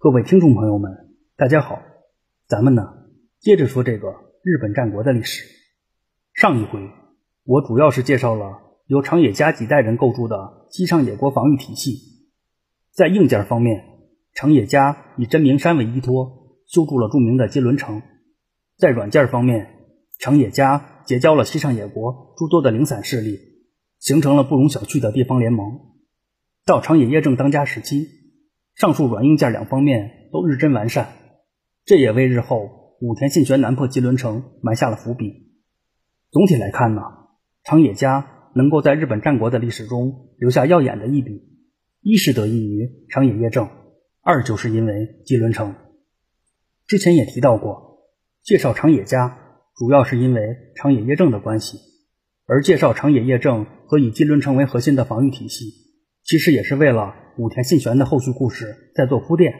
各位听众朋友们，大家好，咱们呢接着说这个日本战国的历史。上一回我主要是介绍了由长野家几代人构筑的西上野国防御体系。在硬件方面，长野家以真名山为依托，修筑了著名的金轮城；在软件方面，长野家结交了西上野国诸多的零散势力，形成了不容小觑的地方联盟。到长野业政当家时期。上述软硬件两方面都日臻完善，这也为日后武田信玄南破吉伦城埋下了伏笔。总体来看呢，长野家能够在日本战国的历史中留下耀眼的一笔，一是得益于长野业政，二就是因为吉伦城。之前也提到过，介绍长野家主要是因为长野业政的关系，而介绍长野业政和以吉伦城为核心的防御体系。其实也是为了武田信玄的后续故事在做铺垫。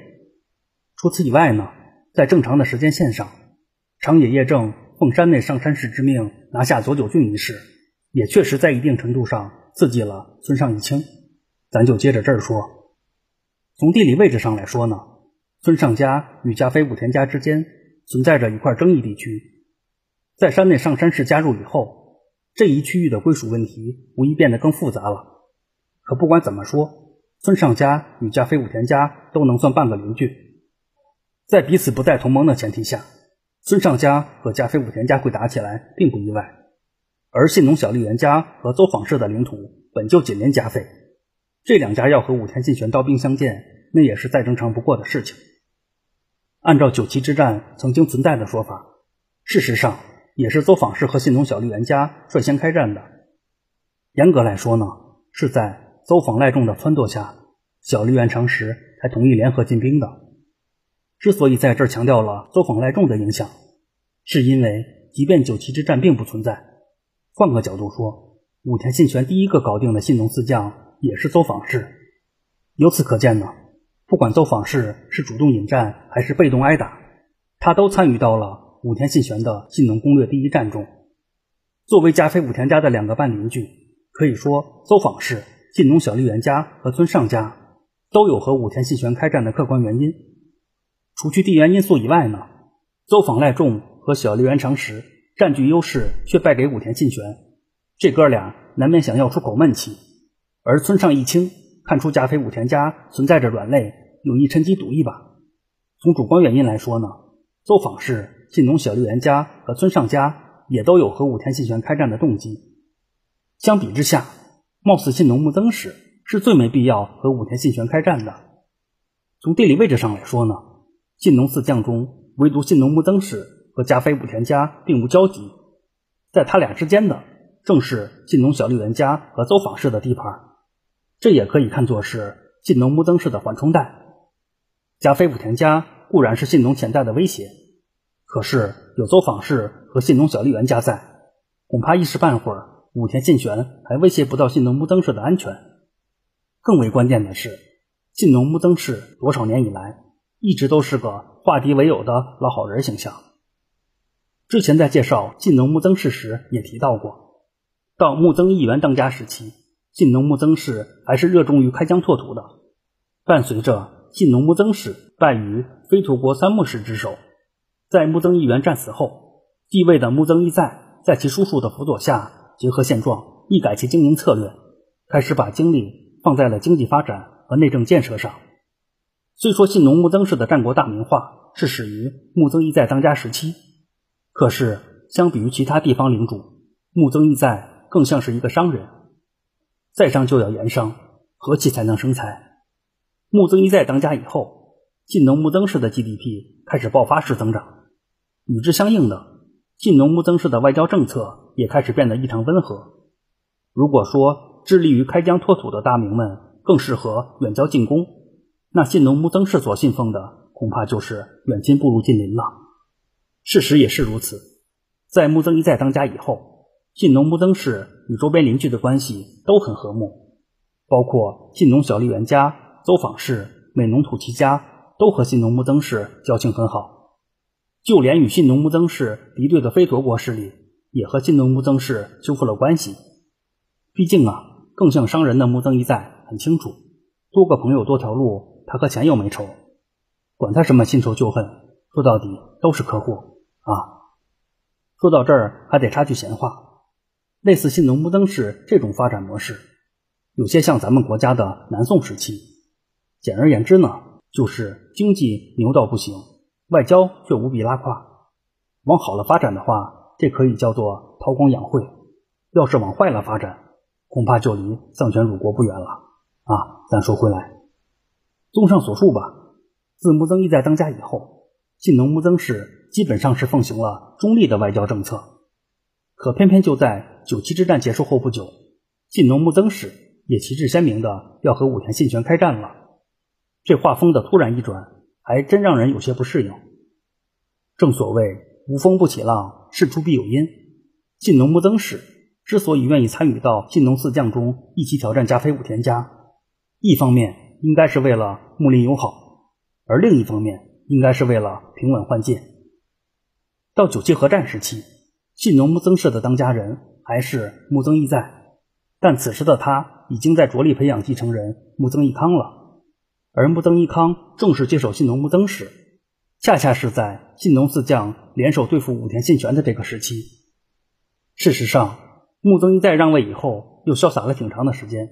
除此以外呢，在正常的时间线上，长野业政奉山内上山氏之命拿下佐久郡一事，也确实在一定程度上刺激了村上一清。咱就接着这儿说。从地理位置上来说呢，村上家与加菲武田家之间存在着一块争议地区。在山内上山氏加入以后，这一区域的归属问题无疑变得更复杂了。可不管怎么说，村上家与加菲武田家都能算半个邻居，在彼此不再同盟的前提下，村上家和加菲武田家会打起来并不意外。而信浓小笠原家和邹访氏的领土本就紧邻加菲，这两家要和武田信玄刀兵相见，那也是再正常不过的事情。按照九旗之战曾经存在的说法，事实上也是邹访氏和信浓小笠原家率先开战的。严格来说呢，是在。邹访赖仲的撺掇下，小笠原长时才同意联合进兵的。之所以在这儿强调了邹访赖仲的影响，是因为即便九旗之战并不存在，换个角度说，武田信玄第一个搞定的信浓四将也是邹访氏。由此可见呢，不管邹访氏是主动引战还是被动挨打，他都参与到了武田信玄的信浓攻略第一战中。作为加菲武田家的两个半邻居，可以说邹访氏。信浓小笠原家和村上家都有和武田信玄开战的客观原因。除去地缘因素以外呢，邹访赖仲和小笠原长实占据优势却败给武田信玄，这哥俩难免想要出口闷气。而村上义清看出加菲武田家存在着软肋，有意趁机赌一把。从主观原因来说呢，邹访氏、信浓小笠原家和村上家也都有和武田信玄开战的动机。相比之下，貌似信浓木曾氏是最没必要和武田信玄开战的。从地理位置上来说呢，信浓四将中唯独信浓木曾氏和加菲武田家并无交集，在他俩之间的正是信浓小笠原家和邹访氏的地盘，这也可以看作是信浓木曾氏的缓冲带。加菲武田家固然是信浓潜在的威胁，可是有邹访氏和信浓小笠原家在，恐怕一时半会儿。武田信玄还威胁不到信浓木曾氏的安全。更为关键的是，信浓木曾氏多少年以来一直都是个化敌为友的老好人形象。之前在介绍信浓木曾氏时也提到过，到木曾义元当家时期，信浓木曾氏还是热衷于开疆拓土的。伴随着信浓木曾氏败于飞土国三木氏之手，在木曾义元战死后，继位的木曾义在在其叔叔的辅佐下。结合现状，一改其经营策略，开始把精力放在了经济发展和内政建设上。虽说信浓木曾氏的战国大名化是始于木曾义在当家时期，可是相比于其他地方领主，木曾义在更像是一个商人。在商就要言商，和气才能生财。木曾义在当家以后，信浓木曾氏的 GDP 开始爆发式增长，与之相应的。信浓木曾氏的外交政策也开始变得异常温和。如果说致力于开疆拓土的大名们更适合远交近攻，那信浓木曾氏所信奉的恐怕就是远亲不如近邻了。事实也是如此，在木曾一再当家以后，信浓木曾氏与周边邻居的关系都很和睦，包括信浓小笠原家、邹访氏、美浓土岐家都和信浓木曾氏交情很好。就连与信浓木曾氏敌对的飞陀国势力，也和信浓木曾氏修复了关系。毕竟啊，更像商人的木曾一在很清楚，多个朋友多条路，他和钱又没仇。管他什么新仇旧恨，说到底都是客户啊。说到这儿，还得插句闲话，类似信农木曾氏这种发展模式，有些像咱们国家的南宋时期。简而言之呢，就是经济牛到不行，外交却无比拉胯。往好了发展的话，这可以叫做韬光养晦；要是往坏了发展，恐怕就离丧权辱国不远了啊！咱说回来，综上所述吧，自穆曾义在当家以后，信农穆曾氏基本上是奉行了中立的外交政策。可偏偏就在九七之战结束后不久，信农穆曾氏也旗帜鲜明的要和武田信玄开战了。这画风的突然一转，还真让人有些不适应。正所谓无风不起浪，事出必有因。信农木曾氏之所以愿意参与到信农四将中一起挑战加菲武田家，一方面应该是为了睦邻友好，而另一方面应该是为了平稳换届。到九七合战时期，信农木曾氏的当家人还是木曾义在，但此时的他已经在着力培养继承人木曾义康了。而木曾义康正式接手信浓木曾时，恰恰是在信浓四将联手对付武田信玄的这个时期。事实上，木曾义在让位以后，又潇洒了挺长的时间。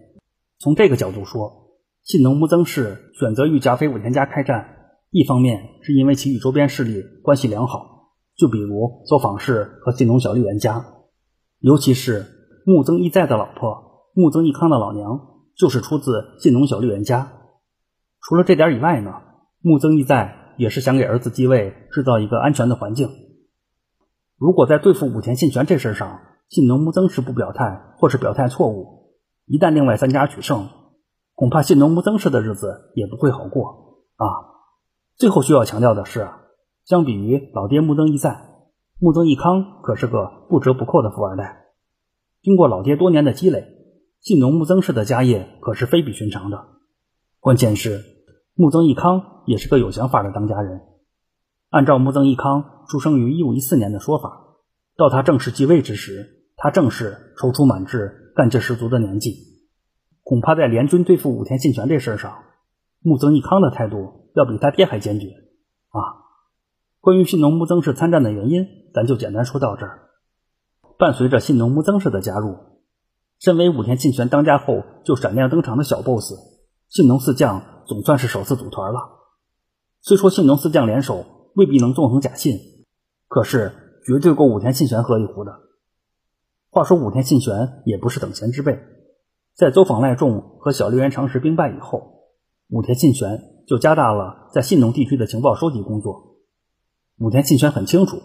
从这个角度说，信浓木曾氏选择与甲斐武田家开战，一方面是因为其与周边势力关系良好，就比如走访氏和信浓小笠原家，尤其是木曾义在的老婆木曾义康的老娘，就是出自信浓小笠原家。除了这点以外呢，木曾义在也是想给儿子继位制造一个安全的环境。如果在对付武田信玄这事上，信农木曾氏不表态，或是表态错误，一旦另外三家取胜，恐怕信农木曾氏的日子也不会好过啊。最后需要强调的是，相比于老爹木曾义在，木曾义康可是个不折不扣的富二代。经过老爹多年的积累，信农木曾氏的家业可是非比寻常的。关键是。木曾义康也是个有想法的当家人。按照木曾义康出生于一五一四年的说法，到他正式继位之时，他正是踌躇满志、干劲十足的年纪。恐怕在联军对付武田信玄这事上，木曾义康的态度要比他爹还坚决啊！关于信农木曾氏参战的原因，咱就简单说到这儿。伴随着信农木曾氏的加入，身为武田信玄当家后就闪亮登场的小 boss，信农四将。总算是首次组团了。虽说信浓四将联手未必能纵横甲信，可是绝对够武田信玄喝一壶的。话说武田信玄也不是等闲之辈，在走访赖仲和小笠原长时兵败以后，武田信玄就加大了在信浓地区的情报收集工作。武田信玄很清楚，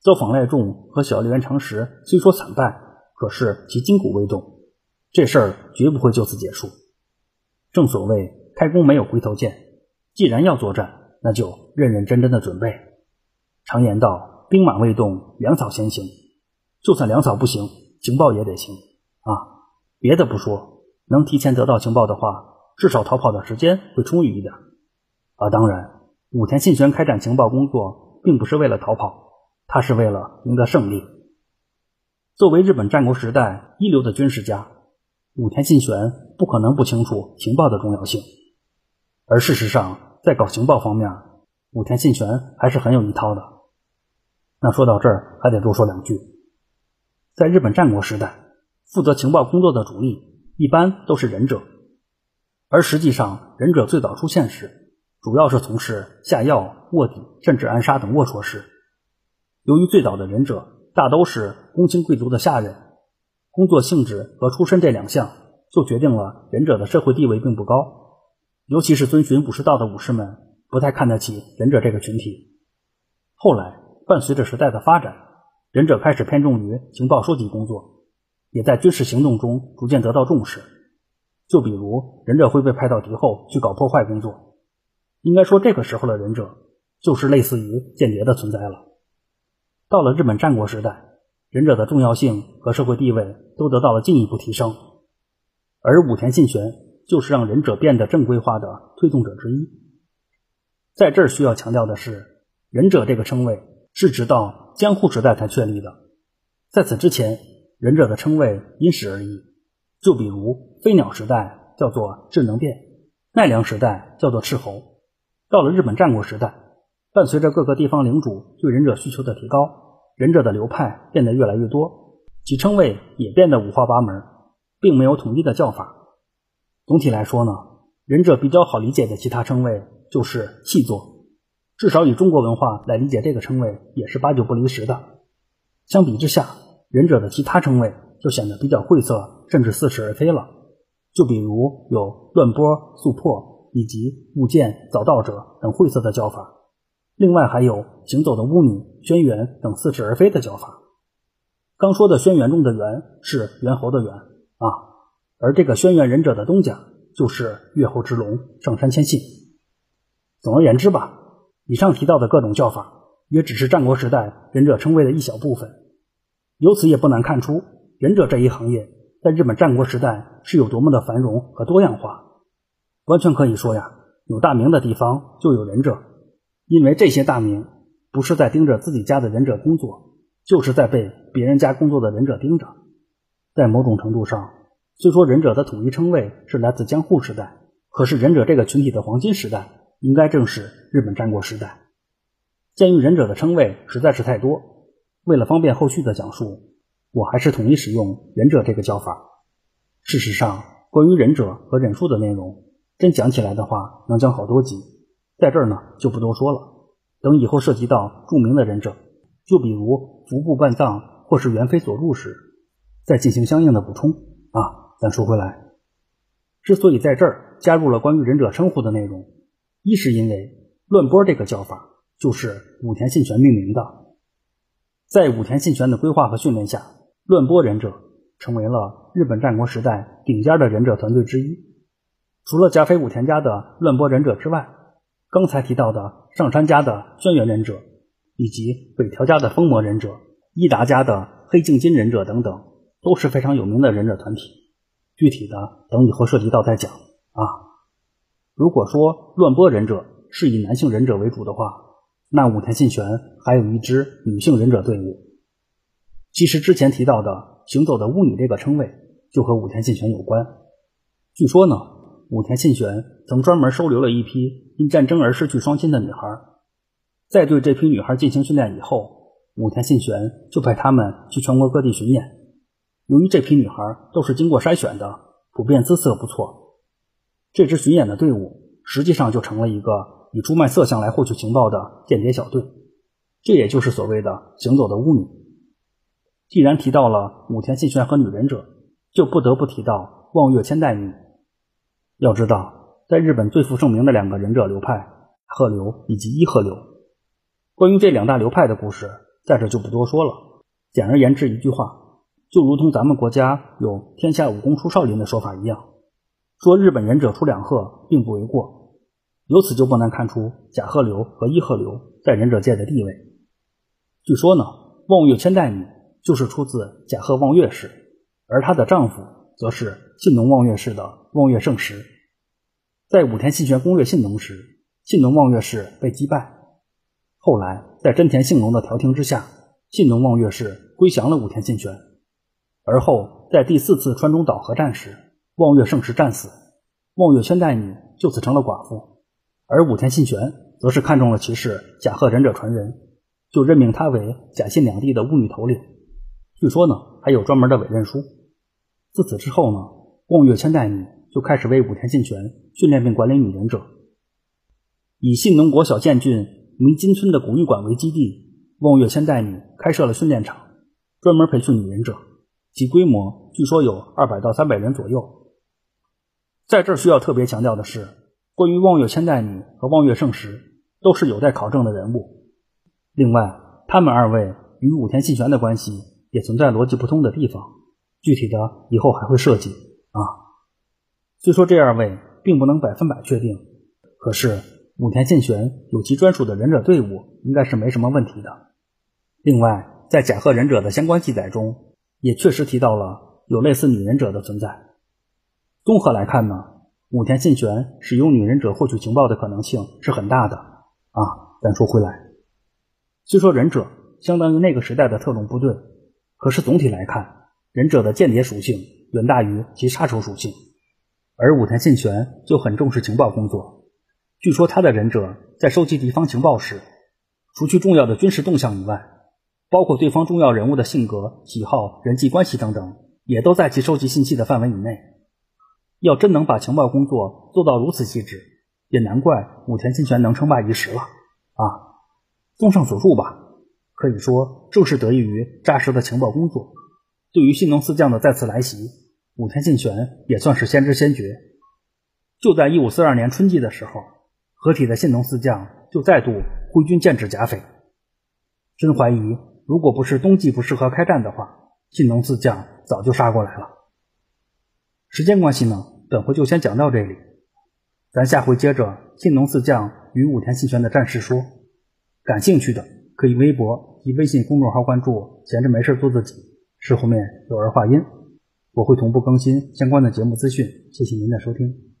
走访赖仲和小笠原长时虽说惨败，可是其筋骨未动，这事儿绝不会就此结束。正所谓。开弓没有回头箭，既然要作战，那就认认真真的准备。常言道，兵马未动，粮草先行。就算粮草不行，情报也得行啊！别的不说，能提前得到情报的话，至少逃跑的时间会充裕一点。啊，当然，武田信玄开展情报工作，并不是为了逃跑，他是为了赢得胜利。作为日本战国时代一流的军事家，武田信玄不可能不清楚情报的重要性。而事实上，在搞情报方面，武田信玄还是很有一套的。那说到这儿，还得多说两句。在日本战国时代，负责情报工作的主力一般都是忍者，而实际上，忍者最早出现时，主要是从事下药、卧底，甚至暗杀等龌龊事。由于最早的忍者大都是公卿贵族的下人，工作性质和出身这两项就决定了忍者的社会地位并不高。尤其是遵循武士道的武士们，不太看得起忍者这个群体。后来，伴随着时代的发展，忍者开始偏重于情报收集工作，也在军事行动中逐渐得到重视。就比如，忍者会被派到敌后去搞破坏工作。应该说，这个时候的忍者就是类似于间谍的存在了。到了日本战国时代，忍者的重要性和社会地位都得到了进一步提升，而武田信玄。就是让忍者变得正规化的推动者之一。在这儿需要强调的是，忍者这个称谓是直到江户时代才确立的，在此之前，忍者的称谓因时而异。就比如飞鸟时代叫做智能变，奈良时代叫做赤猴，到了日本战国时代，伴随着各个地方领主对忍者需求的提高，忍者的流派变得越来越多，其称谓也变得五花八门，并没有统一的叫法。总体来说呢，忍者比较好理解的其他称谓就是气作，至少以中国文化来理解这个称谓也是八九不离十的。相比之下，忍者的其他称谓就显得比较晦涩，甚至似是而非了。就比如有乱波、速破以及舞剑、早到者等晦涩的叫法，另外还有行走的巫女、轩辕等似是而非的叫法。刚说的轩辕中的辕是猿猴的猿啊，而这个轩辕忍者的东家就是月猴之龙上山千信。总而言之吧，以上提到的各种叫法也只是战国时代忍者称谓的一小部分，由此也不难看出忍者这一行业。在日本战国时代是有多么的繁荣和多样化，完全可以说呀，有大名的地方就有忍者，因为这些大名不是在盯着自己家的忍者工作，就是在被别人家工作的忍者盯着。在某种程度上，虽说忍者的统一称谓是来自江户时代，可是忍者这个群体的黄金时代应该正是日本战国时代。鉴于忍者的称谓实在是太多，为了方便后续的讲述。我还是统一使用忍者这个叫法。事实上，关于忍者和忍术的内容，真讲起来的话，能讲好多集，在这儿呢就不多说了。等以后涉及到著名的忍者，就比如服部半藏或是猿飞佐助时，再进行相应的补充啊。咱说回来，之所以在这儿加入了关于忍者称呼的内容，一是因为乱波这个叫法就是武田信玄命名的，在武田信玄的规划和训练下。乱波忍者成为了日本战国时代顶尖的忍者团队之一。除了加菲武田家的乱波忍者之外，刚才提到的上山家的轩辕忍者，以及北条家的风魔忍者、伊达家的黑镜金忍者等等，都是非常有名的忍者团体。具体的等以后涉及到再讲啊。如果说乱波忍者是以男性忍者为主的话，那武田信玄还有一支女性忍者队伍。其实之前提到的“行走的巫女”这个称谓，就和武田信玄有关。据说呢，武田信玄曾专门收留了一批因战争而失去双亲的女孩，在对这批女孩进行训练以后，武田信玄就派他们去全国各地巡演。由于这批女孩都是经过筛选的，普遍姿色不错，这支巡演的队伍实际上就成了一个以出卖色相来获取情报的间谍小队。这也就是所谓的“行走的巫女”。既然提到了武田信玄和女忍者，就不得不提到望月千代女。要知道，在日本最负盛名的两个忍者流派鹤流以及伊鹤流，关于这两大流派的故事，在这就不多说了。简而言之，一句话，就如同咱们国家有“天下武功出少林”的说法一样，说日本忍者出两鹤并不为过。由此就不难看出甲鹤流和伊鹤流在忍者界的地位。据说呢，望月千代女。就是出自甲贺望月氏，而她的丈夫则是信浓望月氏的望月胜时。在武田信玄攻略信浓时，信浓望月氏被击败。后来在真田信浓的调停之下，信浓望月氏归降了武田信玄。而后在第四次川中岛合战时，望月胜时战死，望月千代女就此成了寡妇。而武田信玄则是看中了其是甲贺忍者传人，就任命他为甲信两地的巫女头领。据说呢，还有专门的委任书。自此之后呢，望月千代女就开始为武田信玄训练并管理女忍者。以信浓国小建郡弥金村的古玉馆为基地，望月千代女开设了训练场，专门培训女忍者，其规模据说有二百到三百人左右。在这需要特别强调的是，关于望月千代女和望月胜时都是有待考证的人物。另外，他们二位与武田信玄的关系。也存在逻辑不通的地方，具体的以后还会涉及啊。虽说这二位并不能百分百确定，可是武田信玄有其专属的忍者队伍，应该是没什么问题的。另外，在甲贺忍者的相关记载中，也确实提到了有类似女忍者的存在。综合来看呢，武田信玄使用女忍者获取情报的可能性是很大的啊。但说回来，虽说忍者相当于那个时代的特种部队。可是总体来看，忍者的间谍属性远大于其杀手属性，而武田信玄就很重视情报工作，据说他的忍者在收集敌方情报时，除去重要的军事动向以外，包括对方重要人物的性格、喜好、人际关系等等，也都在其收集信息的范围以内。要真能把情报工作做到如此细致，也难怪武田信玄能称霸一时了啊！综上所述吧，可以说正是得益于扎实的情报工作，对于信浓四将的再次来袭，武田信玄也算是先知先觉。就在一五四二年春季的时候，合体的信浓四将就再度挥军剑指甲斐。真怀疑，如果不是冬季不适合开战的话，信浓四将早就杀过来了。时间关系呢，本回就先讲到这里，咱下回接着信浓四将与武田信玄的战事说。感兴趣的可以微博及微信公众号关注“闲着没事做自己”，是后面有儿化音，我会同步更新相关的节目资讯。谢谢您的收听。